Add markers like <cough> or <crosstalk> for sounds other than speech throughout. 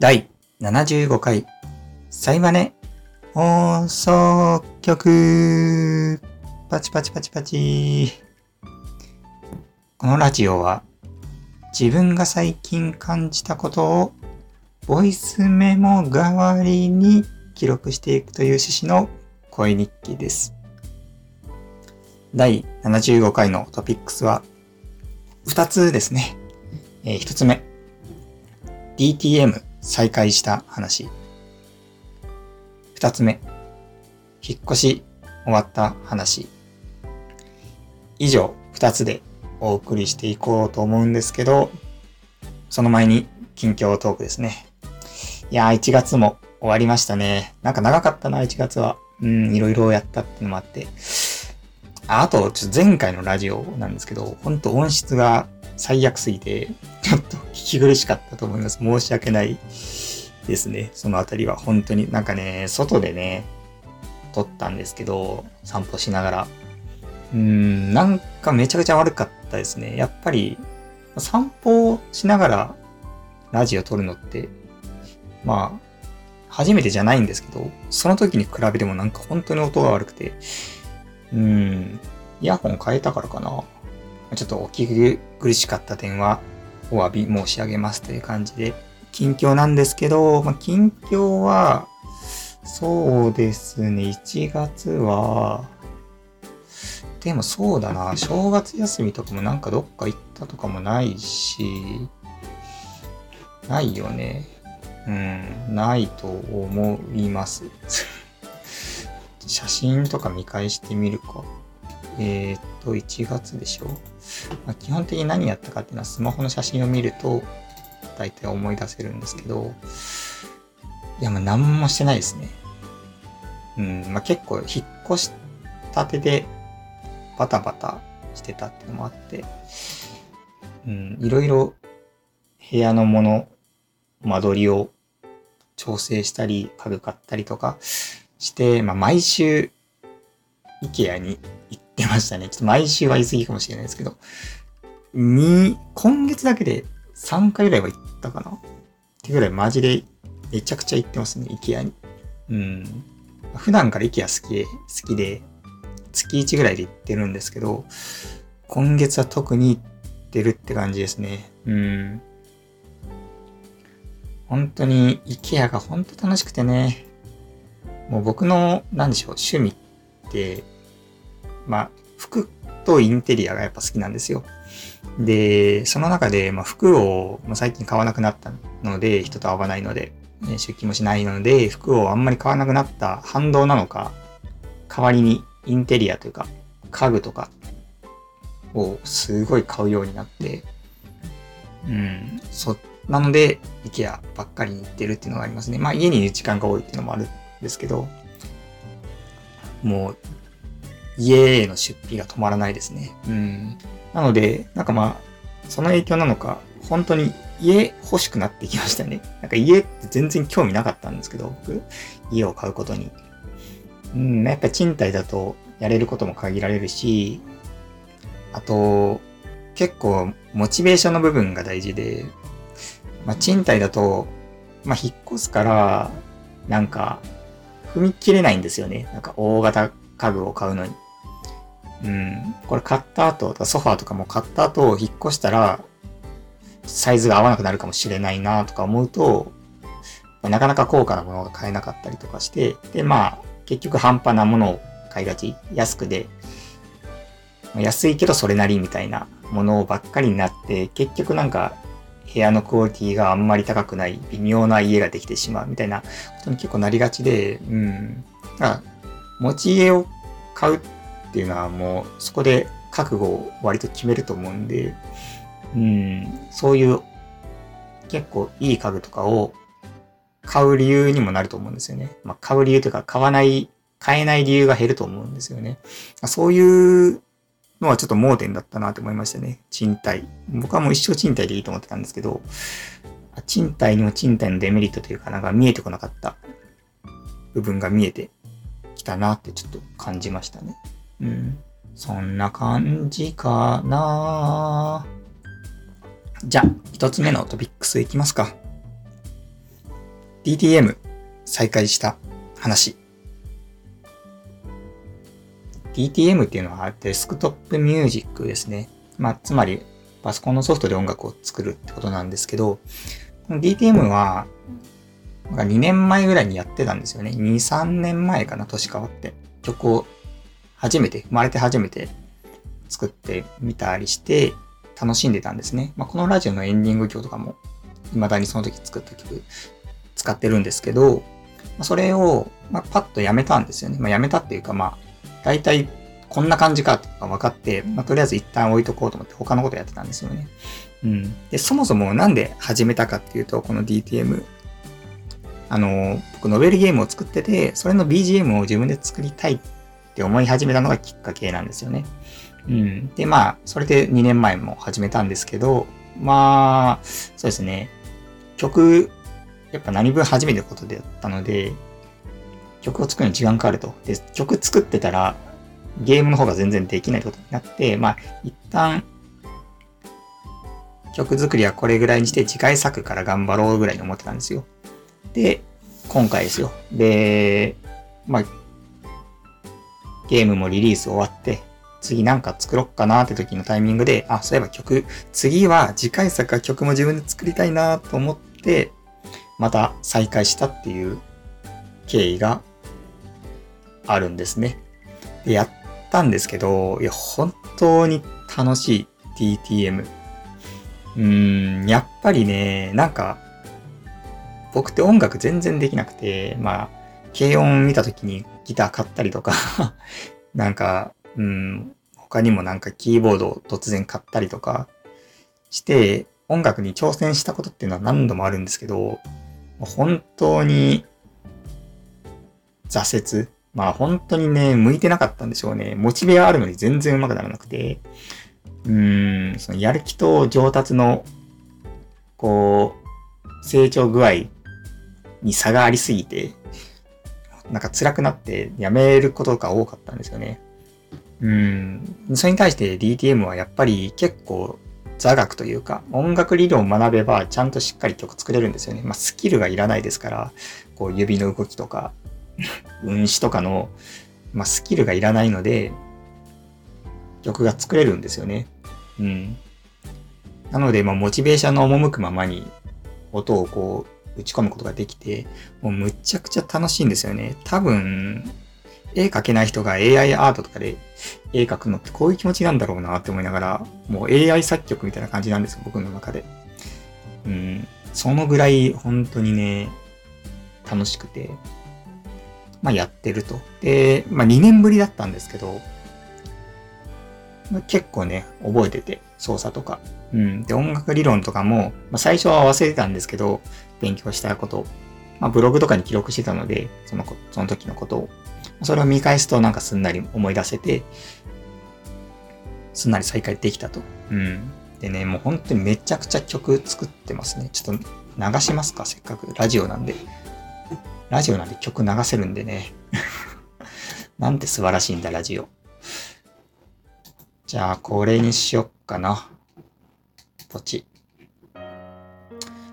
第75回、サイマネ。放送局。パチパチパチパチ。このラジオは自分が最近感じたことをボイスメモ代わりに記録していくという趣旨の声日記です。第75回のトピックスは2つですね。えー、1つ目、DTM 再開した話。2つ目、引っ越し終わった話。以上2つでお送りしていこうと思うんですけど、その前に近況トークですね。いやー、1月も終わりましたね。なんか長かったな、1月は。うん、いろいろやったってのもあって。ああと、ちょっと前回のラジオなんですけど、ほんと音質が最悪すぎて、ちょっと聞き苦しかったと思います。申し訳ないですね。そのあたりは本当に。なんかね、外でね、撮ったんですけど、散歩しながら。うーん、なんかめちゃくちゃ悪かったですね。やっぱり、散歩しながらラジオ撮るのって、まあ、初めてじゃないんですけど、その時に比べてもなんか本当に音が悪くて、うーん、イヤホン変えたからかな。ちょっとお聞き苦しかった点はお詫び申し上げますという感じで、近況なんですけど、まあ、近況は、そうですね、1月は、でもそうだな、正月休みとかもなんかどっか行ったとかもないし、ないよね。うん、ないと思います。<laughs> 写真とか見返してみるか。えー、っと、1月でしょ？まあ、基本的に何やったかっていうのはスマホの写真を見ると大体思い出せるんですけど、いや、まあ何もしてないですね。うん、まあ結構引っ越したてでバタバタしてたっていうのもあって、うん、いろいろ部屋のもの、間取りを調整したり、家具買ったりとかして、まあ毎週、IKEA にってましたね。ちょっと毎週は言い過ぎかもしれないですけど、に、今月だけで3回ぐらいは行ったかなってぐらいマジでめちゃくちゃ行ってますね、IKEA に。うん。普段から IKEA 好きで、好きで、月1ぐらいで行ってるんですけど、今月は特に行ってるって感じですね。うん。本当に IKEA が本当楽しくてね。もう僕の、なんでしょう、趣味って、まあ、服とインテリアがやっぱ好きなんですよ。で、その中で、まあ、服を、まあ、最近買わなくなったので、人と会わないので、出勤もしないので、服をあんまり買わなくなった反動なのか、代わりにインテリアというか、家具とかをすごい買うようになって、うん、そ、なので、IKEA ばっかりに行ってるっていうのがありますね。まあ家にいる時間が多いっていうのもあるんですけど、もう、家への出費が止まらないですね。うん。なので、なんかまあ、その影響なのか、本当に家欲しくなってきましたね。なんか家って全然興味なかったんですけど、僕、家を買うことに。うん、やっぱ賃貸だとやれることも限られるし、あと、結構モチベーションの部分が大事で、まあ、賃貸だと、まあ、引っ越すから、なんか、踏み切れないんですよね。なんか大型家具を買うのに。うん。これ買った後、ソファーとかも買った後、引っ越したら、サイズが合わなくなるかもしれないなとか思うと、なかなか高価なものが買えなかったりとかして、で、まあ、結局半端なものを買いがち。安くで、安いけどそれなりみたいなものばっかりになって、結局なんか、部屋のクオリティがあんまり高くない、微妙な家ができてしまうみたいなことに結構なりがちで、うん。だか持ち家を買うっていうのはもうそこで覚悟を割と決めると思うんで、うん、そういう結構いい家具とかを買う理由にもなると思うんですよね。まあ、買う理由というか買わない、買えない理由が減ると思うんですよね。そういうのはちょっと盲点だったなと思いましたね。賃貸。僕はもう一生賃貸でいいと思ってたんですけど、賃貸にも賃貸のデメリットというかなんか見えてこなかった部分が見えてきたなってちょっと感じましたね。うん。そんな感じかなじゃあ、一つ目のトピックスいきますか。DTM 再開した話。DTM っていうのはデスクトップミュージックですね。まあ、つまりパソコンのソフトで音楽を作るってことなんですけど、DTM は2年前ぐらいにやってたんですよね。2、3年前かな、年変わって。曲を初めて、生まれて初めて作ってみたりして楽しんでたんですね。まあ、このラジオのエンディング曲とかも未だにその時作った曲使ってるんですけど、ま、それを、まあ、パッとやめたんですよね。まあ、やめたっていうか、まあ、大体こんな感じかって分かって、まあ、とりあえず一旦置いとこうと思って他のことやってたんですよね。うん。で、そもそもなんで始めたかっていうと、この DTM。あの、僕ノベルゲームを作ってて、それの BGM を自分で作りたいっって思い始めたのがきっかけなんですよね。うん。で、まあ、それで2年前も始めたんですけど、まあ、そうですね。曲、やっぱ何分初めてことでやったので、曲を作るに時間かかると。で、曲作ってたら、ゲームの方が全然できないことになって、まあ、一旦、曲作りはこれぐらいにして次回作から頑張ろうぐらいに思ってたんですよ。で、今回ですよ。で、まあ、ゲームもリリース終わって、次なんか作ろっかなーって時のタイミングで、あ、そういえば曲、次は次回作は曲も自分で作りたいなと思って、また再開したっていう経緯があるんですね。で、やったんですけど、いや、本当に楽しい DTM。うーん、やっぱりね、なんか、僕って音楽全然できなくて、まあ、軽音見た時にギター買ったりとか <laughs> なんか、うん、他にもなんかキーボードを突然買ったりとかして、音楽に挑戦したことっていうのは何度もあるんですけど、本当に挫折。まあ本当にね、向いてなかったんでしょうね。モチベはあるのに全然上手くならなくて、うーん、そのやる気と上達の、こう、成長具合に差がありすぎて、なんか辛くなってやめることが多かったんですよね。うん。それに対して DTM はやっぱり結構座学というか、音楽理論を学べばちゃんとしっかり曲作れるんですよね。まあスキルがいらないですから、こう指の動きとか、<laughs> 運指とかの、まあ、スキルがいらないので、曲が作れるんですよね。うん。なので、まあ、モチベーションの赴くままに音をこう打ち込むことができて、もうむちゃくちゃ楽しいんですよね。多分、絵描けない人が AI アートとかで絵描くのってこういう気持ちなんだろうなって思いながら、もう AI 作曲みたいな感じなんですよ、僕の中で。うん。そのぐらい本当にね、楽しくて、まあ、やってると。で、まあ、2年ぶりだったんですけど、結構ね、覚えてて、操作とか。うん。で、音楽理論とかも、まあ、最初は忘れてたんですけど、勉強したことまあ、ブログとかに記録してたので、その、その時のことを。それを見返すとなんかすんなり思い出せて、すんなり再開できたと。うん。でね、もう本当にめちゃくちゃ曲作ってますね。ちょっと流しますか？せっかく。ラジオなんで。ラジオなんで曲流せるんでね。<laughs> なんて素晴らしいんだ、ラジオ。じゃあ、これにしよっかな。ポチ。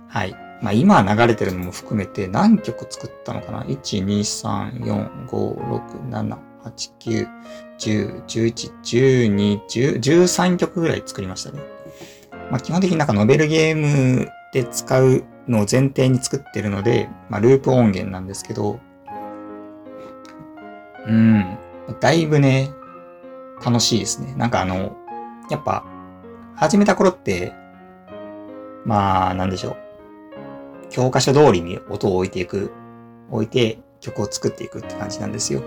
はい。まあ、今流れてるのも含めて何曲作ったのかな ?1、2、3、4、5、6、7、8、9、10、11、12、10、13曲ぐらい作りましたね。まあ、基本的になんかノベルゲームで使うのを前提に作ってるので、まあ、ループ音源なんですけど、うん、だいぶね、楽しいですね。なんかあの、やっぱ、始めた頃って、まあ、なんでしょう。教科書通りに音を置いていく、置いて曲を作っていくって感じなんですよ。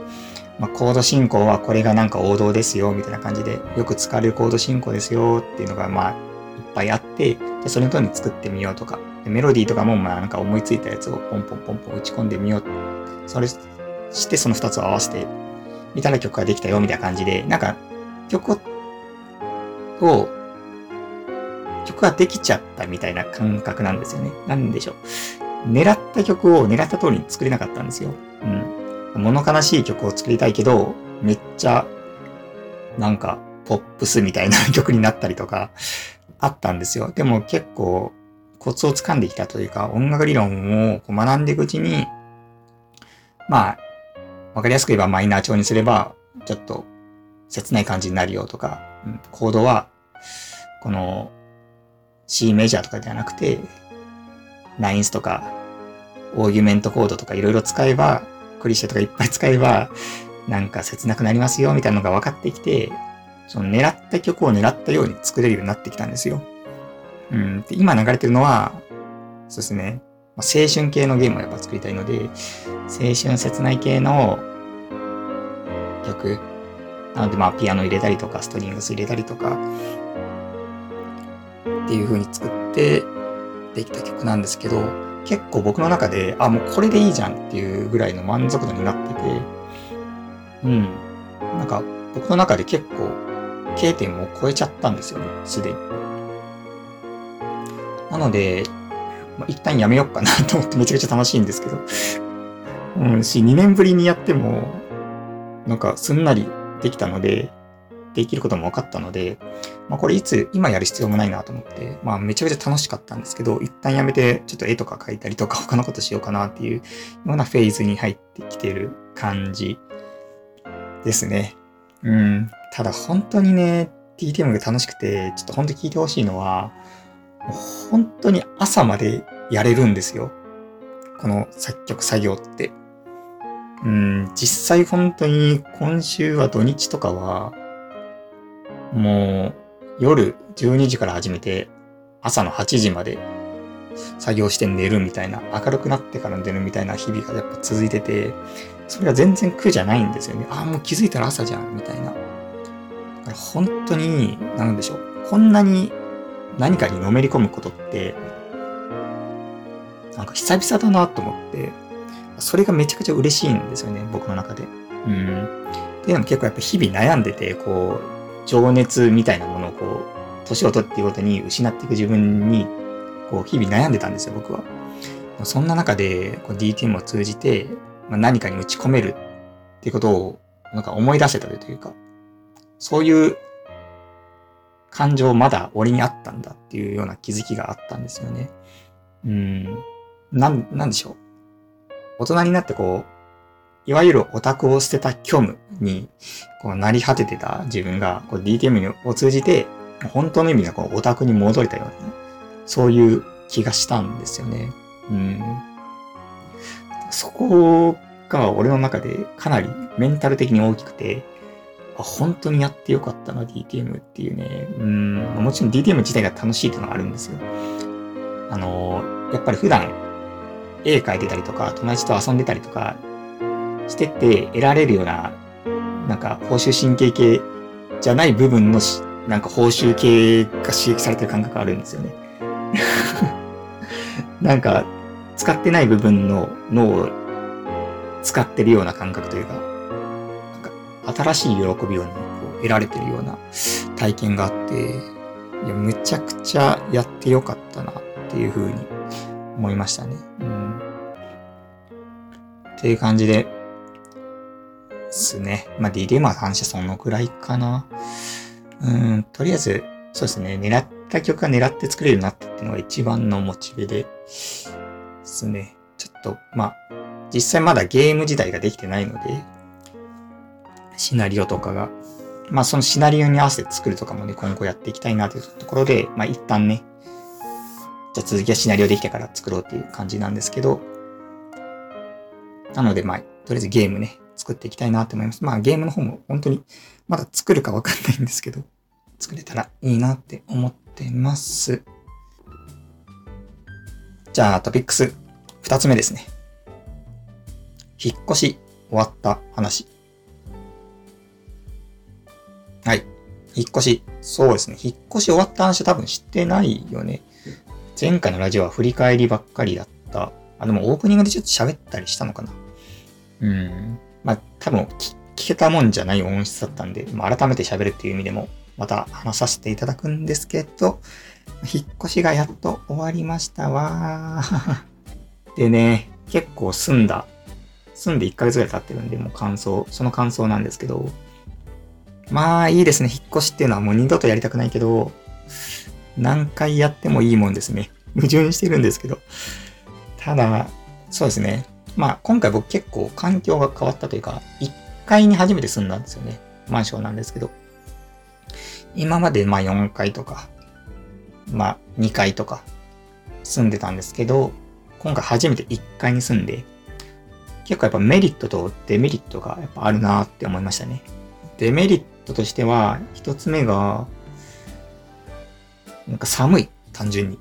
まあ、コード進行はこれがなんか王道ですよ、みたいな感じで、よく使われるコード進行ですよっていうのが、まあ、いっぱいあって、でそれの通りに作ってみようとか、メロディーとかもまあなんか思いついたやつをポンポンポンポン打ち込んでみよう。それしてその二つを合わせてみたら曲ができたよみたいな感じで、なんか曲を、曲ができちゃったみたいな感覚なんですよね。なんでしょう。狙った曲を狙った通りに作れなかったんですよ。うん。物悲しい曲を作りたいけど、めっちゃ、なんか、ポップスみたいな曲になったりとか、あったんですよ。でも結構、コツをつかんできたというか、音楽理論をこう学んでいくうちに、まあ、わかりやすく言えばマイナー調にすれば、ちょっと切ない感じになるよとか、うん、コードは、この C メジャーとかではなくて、ナインスとか、オーギュメントコードとかいろいろ使えば、クリシェとかいっぱい使えば、なんか切なくなりますよみたいなのが分かってきて、その狙った曲を狙ったように作れるようになってきたんですよ。うん。で、今流れてるのは、そうですね。ま、青春系のゲームをやっぱ作りたいので、青春切ない系の曲。なので、まあ、ピアノ入れたりとか、ストリングス入れたりとか、っていう風に作ってできた曲なんですけど、結構僕の中で、あ、もうこれでいいじゃんっていうぐらいの満足度になってて、うん。なんか、僕の中で結構、K 点を超えちゃったんですよね、すでに。なので、まあ、一旦やめようかなと思ってめちゃくちゃ楽しいんですけど。うん、し、2年ぶりにやっても、なんかすんなりできたので、できることも分かったので、まあこれいつ、今やる必要もないなと思って、まあめちゃくちゃ楽しかったんですけど、一旦やめてちょっと絵とか描いたりとか他のことしようかなっていうようなフェーズに入ってきてる感じですね。うん。ただ本当にね、TTM が楽しくて、ちょっと本当に聞いてほしいのは、本当に朝までやれるんですよ。この作曲作業って。うん、実際本当に今週は土日とかは、もう夜12時から始めて朝の8時まで作業して寝るみたいな、明るくなってから寝るみたいな日々がやっぱ続いてて、それが全然苦じゃないんですよね。ああ、もう気づいたら朝じゃん、みたいな。だから本当に、なんでしょう。こんなに何かにのめり込むことって、なんか久々だなと思って、それがめちゃくちゃ嬉しいんですよね、僕の中で。うん。っていうのも結構やっぱ日々悩んでて、こう、情熱みたいなものをこう、年を取っていくごとに失っていく自分に、こう、日々悩んでたんですよ、僕は。そんな中で、DTM を通じて、まあ、何かに打ち込めるっていうことを、なんか思い出せたというか、そういう感情まだ俺にあったんだっていうような気づきがあったんですよね。うん。な、なんでしょう。大人になってこう、いわゆるオタクを捨てた虚無に、こう、なり果ててた自分が、こう、DTM を通じて、本当の意味でこう、オタクに戻れたような、ね、そういう気がしたんですよね。うん。そこが俺の中でかなりメンタル的に大きくて、あ、本当にやってよかったな、DTM っていうね。うん、もちろん DTM 自体が楽しいっていうのがあるんですよ。あの、やっぱり普段絵描いてたりとか、友達と遊んでたりとかしてって得られるような、なんか報酬神経系じゃない部分のなんか報酬系が刺激されてる感覚があるんですよね。<laughs> なんか、使ってない部分の脳を使ってるような感覚というか、新しい喜びをね、こう得られてるような体験があって、いや、むちゃくちゃやってよかったなっていうふうに思いましたね。うん。っていう感じ、ですね。まあ、DDM は反射そのくらいかな。うん、とりあえず、そうですね。狙った曲が狙って作れるようになったっていうのが一番のモチベで、ですね。ちょっと、まあ、実際まだゲーム自体ができてないので、シナリオとかが。まあそのシナリオに合わせて作るとかもね、今後やっていきたいなというところで、まあ一旦ね、じゃあ続きはシナリオできてから作ろうっていう感じなんですけど、なのでまあ、とりあえずゲームね、作っていきたいなと思います。まあゲームの方も本当にまだ作るかわかんないんですけど、作れたらいいなって思ってます。じゃあトピックス二つ目ですね。引っ越し終わった話。はい。引っ越し。そうですね。引っ越し終わった話は多分知ってないよね。前回のラジオは振り返りばっかりだった。あ、でもオープニングでちょっと喋ったりしたのかな。うん。まあ、多分聞けたもんじゃない音質だったんで、まあ、改めて喋るっていう意味でも、また話させていただくんですけど、引っ越しがやっと終わりましたわ。<laughs> でね、結構住んだ。住んで1ヶ月ぐらい経ってるんで、もう感想、その感想なんですけど、まあいいですね。引っ越しっていうのはもう二度とやりたくないけど、何回やってもいいもんですね。矛盾してるんですけど。ただ、そうですね。まあ、今回僕結構環境が変わったというか、1階に初めて住んだんですよね。マンションなんですけど。今までまあ4階とか、まあ2階とか住んでたんですけど、今回初めて1階に住んで、結構やっぱメリットとデメリットがやっぱあるなって思いましたね。デメリットとしては、一つ目が、なんか寒い、単純に。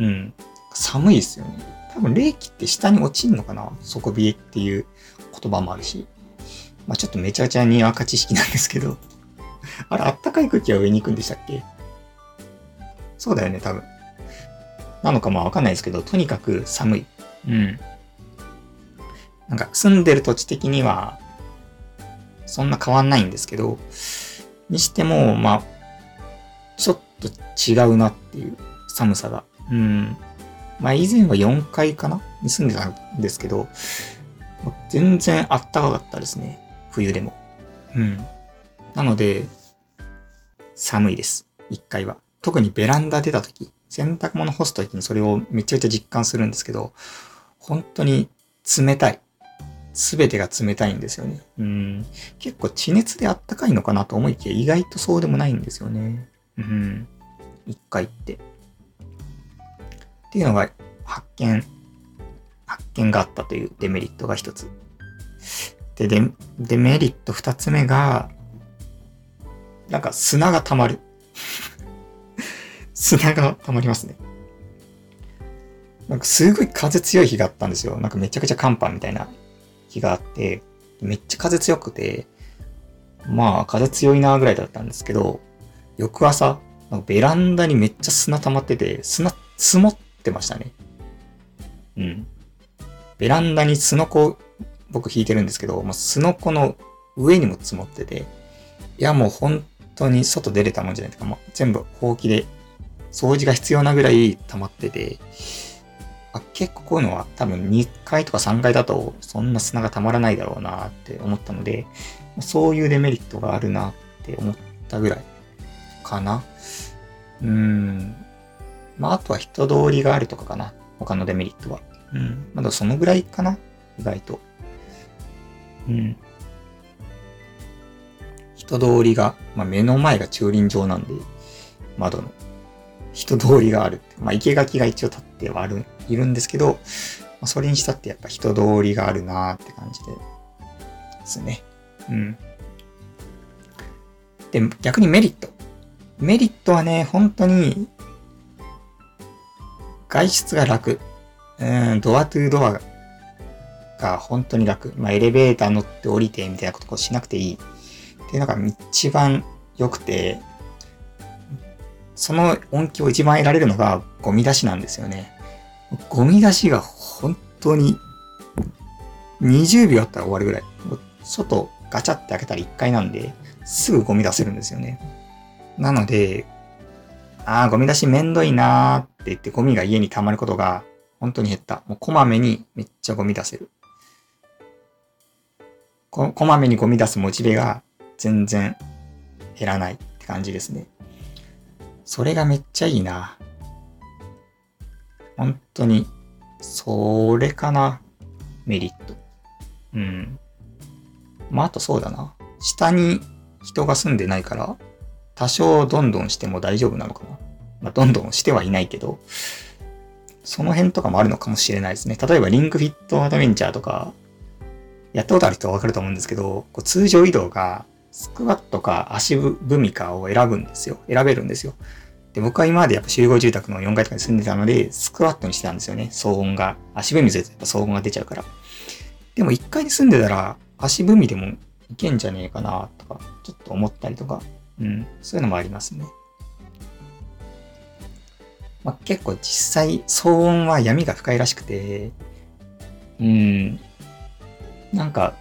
うん。寒いですよね。多分冷気って下に落ちんのかな？底冷えっていう言葉もあるし。まあちょっとめちゃくちゃにわか知識なんですけど。<laughs> あれ、あったかい空気は上に行くんでしたっけ？そうだよね、多分。なのかまあわかんないですけど、とにかく寒い。うん。なんか住んでる土地的には、そんな変わんないんですけど、にしても、まあ、ちょっと違うなっていう寒さが。うん。まあ以前は4階かな？に住んでたんですけど、全然あったかかったですね。冬でも。うん。なので、寒いです。1階は。特にベランダ出た時、洗濯物干す時にそれをめちゃめちゃ実感するんですけど、本当に冷たい。すべてが冷たいんですよね。うん。結構地熱であったかいのかなと思いきや意外とそうでもないんですよね。うん。一回って。っていうのが発見、発見があったというデメリットが一つ。で、デメリット二つ目が、なんか砂が溜まる。<laughs> 砂が溜まりますね。なんかすごい風強い日があったんですよ。なんかめちゃくちゃ寒波みたいな日があって、めっちゃ風強くて、まあ風強いなぐらいだったんですけど、翌朝、ベランダにめっちゃ砂溜まってて、砂積もってましたね。うん。ベランダにスノコ、僕引いてるんですけど、もうスノコの上にも積もってて、いやもう本当に外出れたもんじゃないとか、もう全部ほうきで掃除が必要なぐらい溜まってて、あ結構こういうのは多分2階とか3階だとそんな砂が溜まらないだろうなって思ったので、そういうデメリットがあるなって思ったぐらいかな。うーん。まあ、あとは人通りがあるとかかな。他のデメリットは。うん。まだそのぐらいかな。意外と。うん。人通りが、まあ、目の前が駐輪場なんで、窓の。人通りがある。まあ、生垣が一応立ってはある、いるんですけど、まあ、それにしたってやっぱ人通りがあるなーって感じで、ですね。うん。で、逆にメリット。メリットはね、本当に、外出が楽。うん、ドアトゥードアが本当に楽。まあ、エレベーター乗って降りてみたいなことをしなくていい。っていうのが一番良くて、その音響を一番得られるのがゴミ出しなんですよね。ゴミ出しが本当に20秒あったら終わるぐらい。外ガチャって開けたら1回なんで、すぐゴミ出せるんですよね。なので、ああ、ゴミ出しめんどいなーってって言ってゴミが家に溜まることが本当に減った。もうこまめにめっちゃゴミ出せる。ここまめにゴミ出すモチベが全然減らないって感じですね。それがめっちゃいいな。本当に、それかな。メリット。うん。まあ、あとそうだな。下に人が住んでないから、多少どんどんしても大丈夫なのかな。まあ、どんどんしてはいないけど、その辺とかもあるのかもしれないですね。例えば、リンクフィットアドベンチャーとか、やったことある人はわかると思うんですけど、こう通常移動がスクワットか足踏みかを選ぶんですよ。選べるんですよ。で、僕は今までやっぱ集合住宅の4階とかに住んでたので、スクワットにしてたんですよね。騒音が。足踏みするとやっぱ騒音が出ちゃうから。でも1階に住んでたら、足踏みでもいけんじゃねえかなとか、ちょっと思ったりとか、うん、そういうのもありますね。まあ、結構実際騒音は闇が深いらしくて、うん、なんか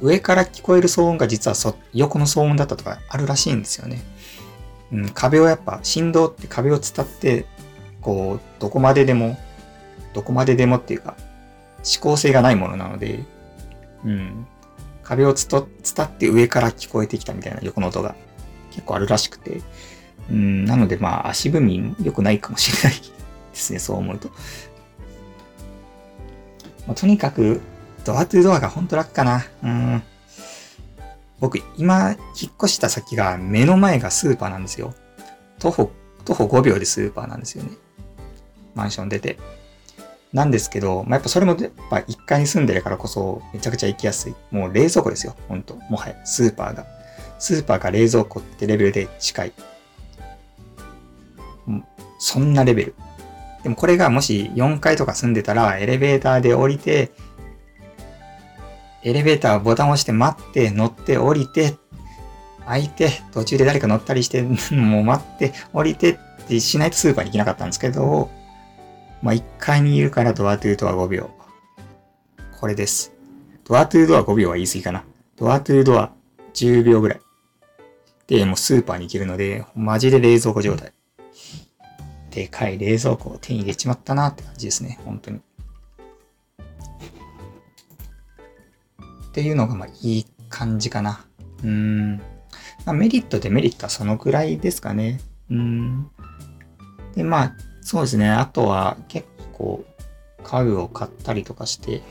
上から聞こえる騒音が実はそ横の騒音だったとかあるらしいんですよね。うん、壁をやっぱ振動って壁を伝って、こう、どこまででも、どこまででもっていうか、指向性がないものなので、うん、壁をつと伝って上から聞こえてきたみたいな横の音が結構あるらしくて、うん、なのでまあ足踏み良くないかもしれないですね、そう思うと。まあ、とにかく、ドアトゥドアがほんと楽かな。うん。僕、今、引っ越した先が目の前がスーパーなんですよ。徒歩、徒歩5秒でスーパーなんですよね。マンション出て。なんですけど、まあ、やっぱそれもやっぱ1階に住んでるからこそめちゃくちゃ行きやすい。もう冷蔵庫ですよ。ほんと。もはや、スーパーが。スーパーか冷蔵庫ってレベルで近い。そんなレベル。でもこれがもし4階とか住んでたら、エレベーターで降りて、エレベーターボタンを押して待って、乗って降りて、開いて、途中で誰か乗ったりして、<laughs> もう待って、降りてってしないとスーパーに行けなかったんですけど、まあ、1階にいるからドアトゥードア5秒。これです。ドアトゥードア5秒は言い過ぎかな。ドアトゥードア10秒ぐらい。で、もうスーパーに行けるので、マジで冷蔵庫状態。でかい冷蔵庫を手に入れちまったなって感じですね。本当に。っていうのが、まあ、いい感じかな。うん。まあ、メリット、デメリットはそのくらいですかね。うん。で、まあ、そうですね。あとは結構家具を買ったりとかして、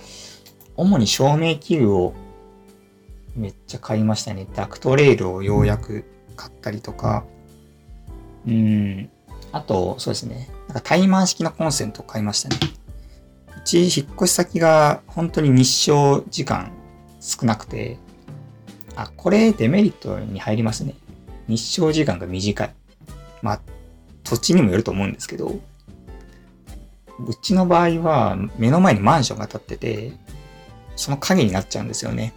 主に照明器具をめっちゃ買いましたね。ダクトレールをようやく買ったりとか、うん。あと、そうですね。なんかタイマー式のコンセントを買いましたね。うち引っ越し先が本当に日照時間少なくて、あ、これデメリットに入りますね。日照時間が短い。まあ、土地にもよると思うんですけど、うちの場合は目の前にマンションが建ってて、その影になっちゃうんですよね。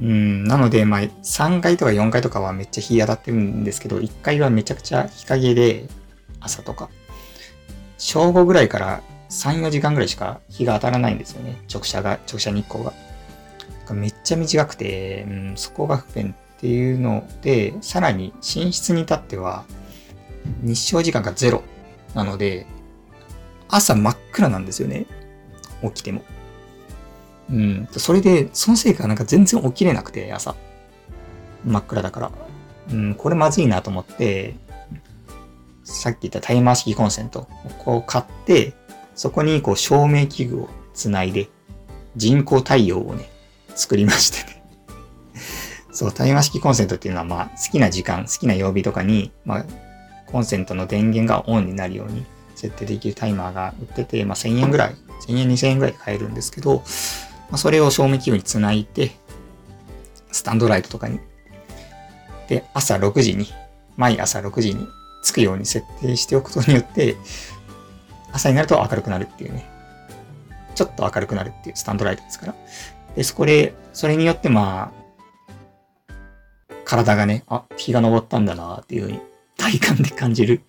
うん、なので、まあ、3階とか4階とかはめっちゃ日当たってるんですけど、1階はめちゃくちゃ日陰で、朝とか。正午ぐらいから3、4時間ぐらいしか日が当たらないんですよね。直射が、直射日光が。めっちゃ短くて、うん、そこが不便っていうので、さらに寝室に至っては、日照時間がゼロなので、朝真っ暗なんですよね。起きても。うん。それで、そのせいかなんか全然起きれなくて、朝。真っ暗だから。うん、これまずいなと思って、さっき言ったタイマー式コンセントをこう買って、そこにこう照明器具をつないで、人工太陽をね、作りましてね。<laughs> そう、タイマー式コンセントっていうのはまあ好きな時間、好きな曜日とかに、まあコンセントの電源がオンになるように設定できるタイマーが売ってて、まあ、1000円ぐらい、1000円、2000円ぐらいで買えるんですけど、まあ、それを照明器具につないで、スタンドライトとかに。で、朝6時に、毎朝6時につくように設定しておくことによって、朝になると明るくなるっていうね。ちょっと明るくなるっていうスタンドライトですから。で、そこで、それによってまあ、体がね、あ、日が昇ったんだなっていうふうに体感で感じる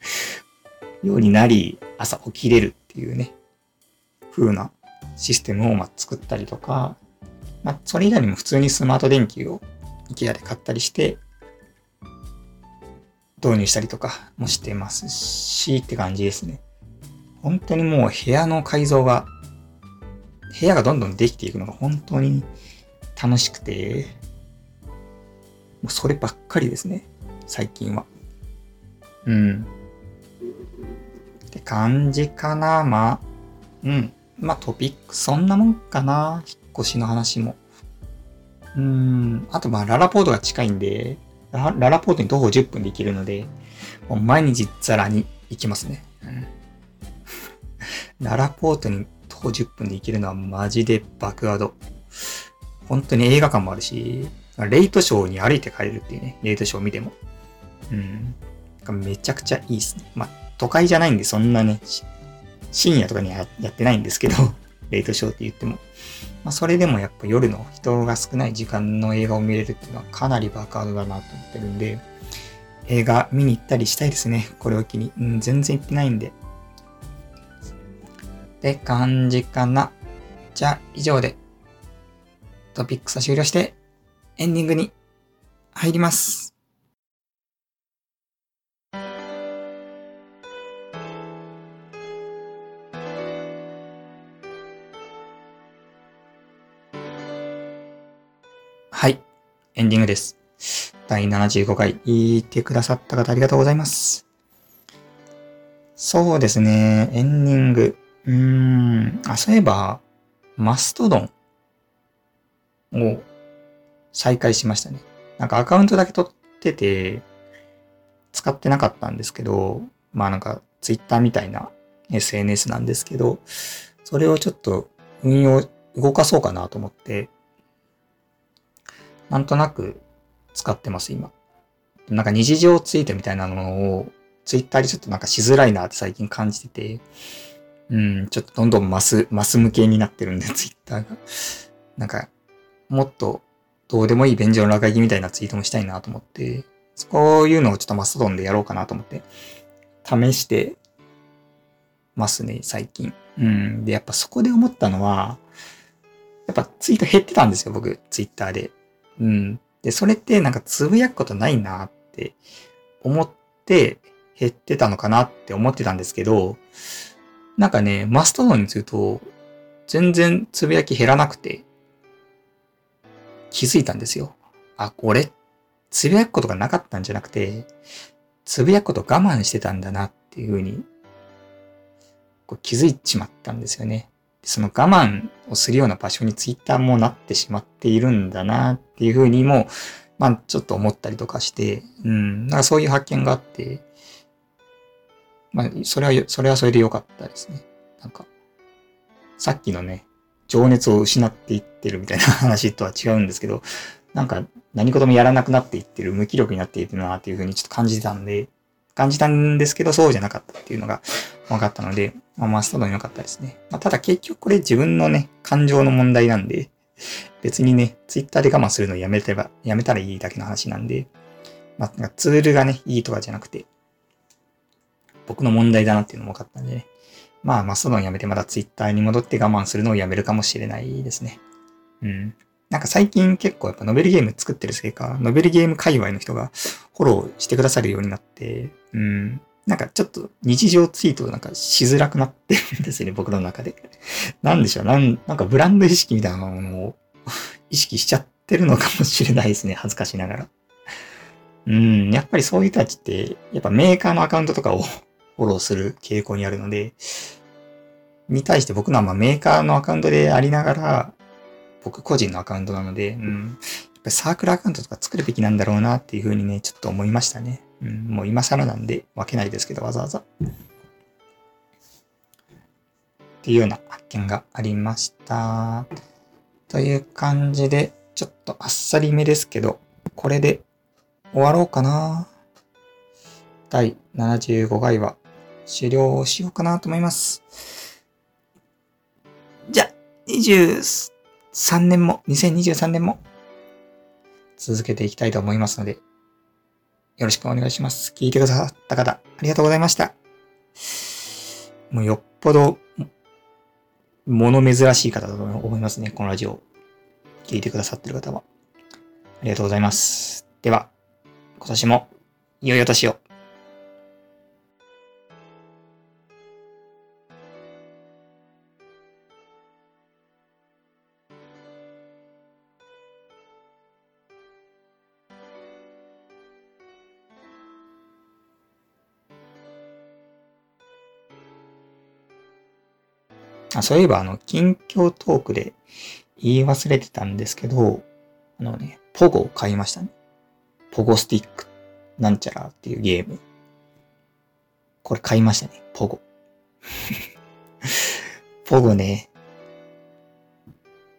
ようになり、朝起きれるっていうね、風なシステムをま作ったりとか、まあ、それ以外にも普通にスマート電球を IKEA で買ったりして、導入したりとかもしてますし、って感じですね。本当にもう部屋の改造が、部屋がどんどんできていくのが本当に楽しくて、もうそればっかりですね。最近は。うん。って感じかな。まあ、うん。まあトピックそんなもんかな。引っ越しの話も。うん。あとまあララポートが近いんで、ララポートに徒歩10分で行けるので、もう毎日ザラに行きますね。うん。<laughs> ララポートに徒歩10分で行けるのはマジで爆アド。本当に映画館もあるし、レイトショーに歩いて帰れるっていうね、レイトショーを見ても。うん。めちゃくちゃいいっすね。まあ、都会じゃないんでそんなね、深夜とかにはやってないんですけど、レイトショーって言っても。まあ、それでもやっぱ夜の人が少ない時間の映画を見れるっていうのはかなりバカードだなと思ってるんで、映画見に行ったりしたいですね。これを機に。うん、全然行ってないんで。って感じかな。じゃあ、以上で、トピックスは終了して、エンディングに入ります。エンディングです。第75回、聞いてくださった方ありがとうございます。そうですね。エンディング。うーん。あ、そういえば、マストドンを再開しましたね。なんかアカウントだけ取ってて、使ってなかったんですけど、まあなんかツイッターみたいな SNS なんですけど、それをちょっと運用、動かそうかなと思って、なんとなく使ってます、今。なんか日常ツイートみたいなのをツイッターでちょっとなんかしづらいなって最近感じてて、うん、ちょっとどんどんマス、マス向けになってるんで、ツイッターが。なんか、もっとどうでもいい便所の落書きみたいなツイートもしたいなと思って、そういうのをちょっとマストドンでやろうかなと思って、試してますね、最近。うん。で、やっぱそこで思ったのは、やっぱツイート減ってたんですよ、僕、ツイッターで。うん。で、それってなんかつぶやくことないなって思って減ってたのかなって思ってたんですけど、なんかね、マストドンにすると、全然つぶやき減らなくて、気づいたんですよ。あ、これ、つぶやくことがなかったんじゃなくて、つぶやくこと我慢してたんだなっていうふうに、こう気づいちまったんですよね。その我慢をするような場所にツイッターもなってしまっているんだなっていうふうにも、まあちょっと思ったりとかして、うん、なんかそういう発見があって、まあそれは、それはそれで良かったですね。なんか、さっきのね、情熱を失っていってるみたいな話とは違うんですけど、なんか何事もやらなくなっていってる、無気力になっているなっていうふうにちょっと感じたんで、感じたんですけど、そうじゃなかったっていうのが分かったので、まあ、マストドン良かったですね。まあ、ただ結局これ自分のね、感情の問題なんで、<laughs> 別にね、ツイッターで我慢するのやめてば、やめたらいいだけの話なんで、まあ、ツールがね、いいとかじゃなくて、僕の問題だなっていうのも分かったんでね。まあ、マストドンやめてまたツイッターに戻って我慢するのをやめるかもしれないですね。うん。なんか最近結構やっぱノベルゲーム作ってるせいか、ノベルゲーム界隈の人がフォローしてくださるようになって、うん。なんかちょっと日常ツイートなんかしづらくなってるんですよね、僕の中で。なんでしょう、なん、なんかブランド意識みたいなものを意識しちゃってるのかもしれないですね、恥ずかしながら。うん、やっぱりそういう人たちって、やっぱメーカーのアカウントとかを <laughs> フォローする傾向にあるので、に対して僕のはまメーカーのアカウントでありながら、僕個人のアカウントなので、うん、やっぱりサークルアカウントとか作るべきなんだろうなっていうふうにね、ちょっと思いましたね。うん、もう今更なんで分けないですけど、わざわざ。っていうような発見がありました。という感じで、ちょっとあっさりめですけど、これで終わろうかな。第75回は終了しようかなと思います。じゃ、23年も、2023年も続けていきたいと思いますので、よろしくお願いします。聞いてくださった方、ありがとうございました。もうよっぽど、もの珍しい方だと思いますね。このラジオ。聞いてくださってる方は。ありがとうございます。では、今年も、良いお年を。あ、そういえばあの、近況トークで言い忘れてたんですけど、あのね、ポゴを買いましたね。ポゴスティックなんちゃらっていうゲーム。これ買いましたね、ポゴ。<laughs> ポゴね。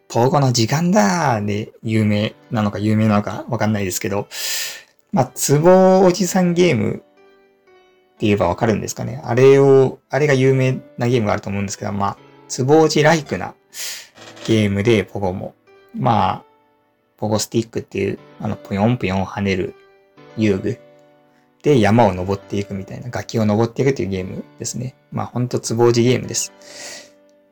ポゴの時間だーで有名なのか有名なのかわかんないですけど、まあ、ツボおじさんゲームって言えばわかるんですかね。あれを、あれが有名なゲームがあると思うんですけど、まあ、つぼうじライクなゲームで、ポゴも。まあ、ポゴスティックっていう、あの、ぷよんぷよん跳ねる遊具で山を登っていくみたいな、崖を登っていくっていうゲームですね。まあ、ほんとつぼうじゲームです。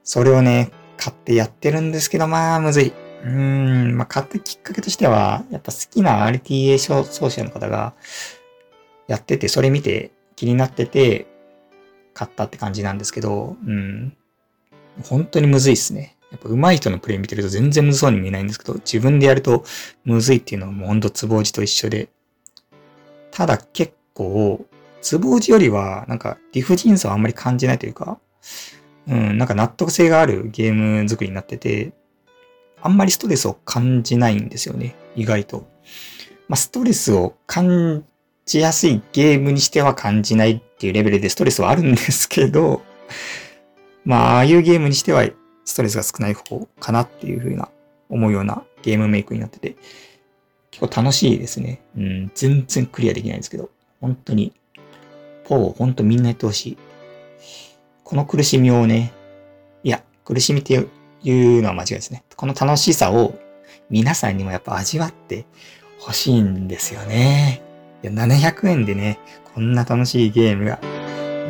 それをね、買ってやってるんですけど、まあ、むずい。うーん、まあ、買ったきっかけとしては、やっぱ好きな RTA 奏者の方がやってて、それ見て気になってて、買ったって感じなんですけど、うん。本当にむずいっすね。やっぱ上手い人のプレイ見てると全然むずそうに見えないんですけど、自分でやるとむずいっていうのはもうほんとつぼうじと一緒で。ただ結構、壺打ちよりは、なんか理不尽さをあんまり感じないというか、うん、なんか納得性があるゲーム作りになってて、あんまりストレスを感じないんですよね、意外と。まあ、ストレスを感じやすいゲームにしては感じないっていうレベルでストレスはあるんですけど、まあ、ああいうゲームにしてはストレスが少ない方かなっていうふうな思うようなゲームメイクになってて、結構楽しいですね。うん、全然クリアできないんですけど、本当に、ポー、本当みんなやってほしい。この苦しみをね、いや、苦しみっていうのは間違いですね。この楽しさを皆さんにもやっぱ味わってほしいんですよね。いや、700円でね、こんな楽しいゲームが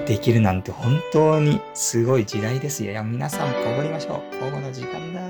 できるなんて本当にすごい時代ですよ。いや、皆さん、こごりましょう。午後の時間だ